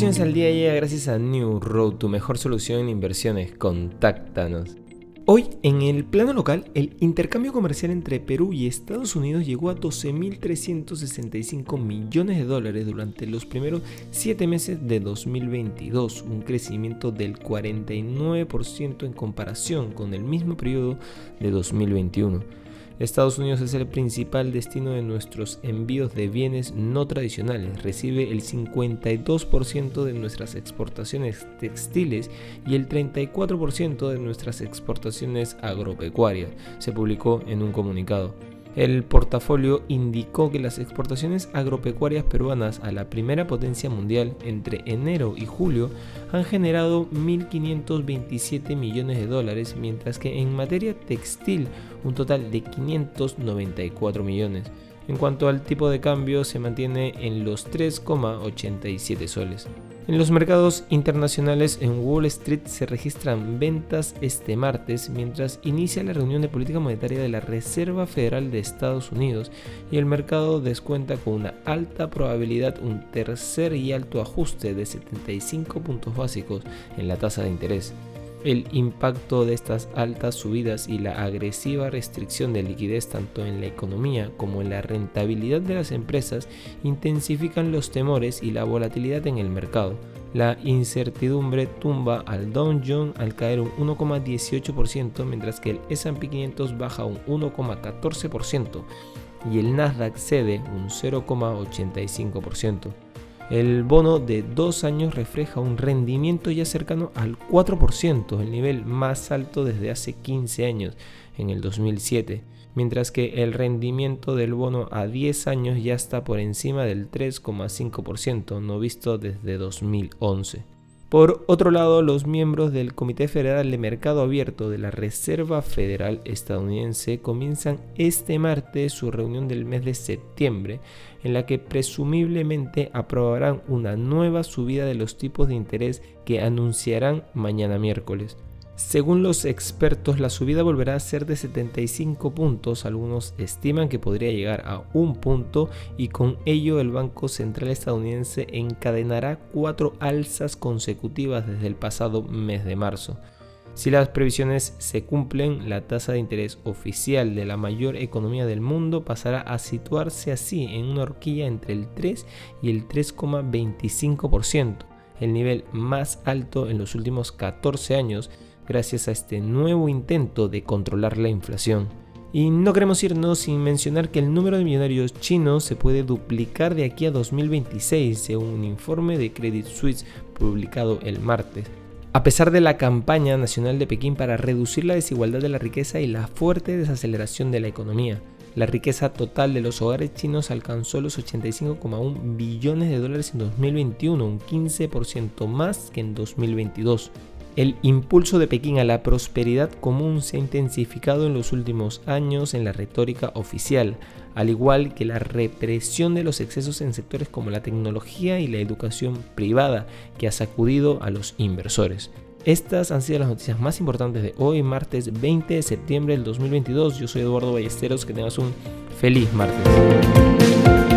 Inversiones al día llega gracias a New Road, tu mejor solución en inversiones. Contáctanos. Hoy, en el plano local, el intercambio comercial entre Perú y Estados Unidos llegó a 12.365 millones de dólares durante los primeros 7 meses de 2022, un crecimiento del 49% en comparación con el mismo periodo de 2021. Estados Unidos es el principal destino de nuestros envíos de bienes no tradicionales. Recibe el 52% de nuestras exportaciones textiles y el 34% de nuestras exportaciones agropecuarias, se publicó en un comunicado. El portafolio indicó que las exportaciones agropecuarias peruanas a la primera potencia mundial entre enero y julio han generado 1.527 millones de dólares, mientras que en materia textil un total de 594 millones. En cuanto al tipo de cambio, se mantiene en los 3,87 soles. En los mercados internacionales en Wall Street se registran ventas este martes mientras inicia la reunión de política monetaria de la Reserva Federal de Estados Unidos y el mercado descuenta con una alta probabilidad un tercer y alto ajuste de 75 puntos básicos en la tasa de interés. El impacto de estas altas subidas y la agresiva restricción de liquidez tanto en la economía como en la rentabilidad de las empresas intensifican los temores y la volatilidad en el mercado. La incertidumbre tumba al Dow Jones al caer un 1,18% mientras que el S&P 500 baja un 1,14% y el Nasdaq cede un 0,85%. El bono de dos años refleja un rendimiento ya cercano al 4%, el nivel más alto desde hace 15 años, en el 2007, mientras que el rendimiento del bono a 10 años ya está por encima del 3,5%, no visto desde 2011. Por otro lado, los miembros del Comité Federal de Mercado Abierto de la Reserva Federal estadounidense comienzan este martes su reunión del mes de septiembre, en la que presumiblemente aprobarán una nueva subida de los tipos de interés que anunciarán mañana miércoles. Según los expertos, la subida volverá a ser de 75 puntos, algunos estiman que podría llegar a un punto y con ello el Banco Central estadounidense encadenará cuatro alzas consecutivas desde el pasado mes de marzo. Si las previsiones se cumplen, la tasa de interés oficial de la mayor economía del mundo pasará a situarse así en una horquilla entre el 3 y el 3,25%, el nivel más alto en los últimos 14 años, gracias a este nuevo intento de controlar la inflación. Y no queremos irnos sin mencionar que el número de millonarios chinos se puede duplicar de aquí a 2026, según un informe de Credit Suisse publicado el martes. A pesar de la campaña nacional de Pekín para reducir la desigualdad de la riqueza y la fuerte desaceleración de la economía, la riqueza total de los hogares chinos alcanzó los 85,1 billones de dólares en 2021, un 15% más que en 2022. El impulso de Pekín a la prosperidad común se ha intensificado en los últimos años en la retórica oficial, al igual que la represión de los excesos en sectores como la tecnología y la educación privada, que ha sacudido a los inversores. Estas han sido las noticias más importantes de hoy, martes 20 de septiembre del 2022. Yo soy Eduardo Ballesteros, que tengas un feliz martes.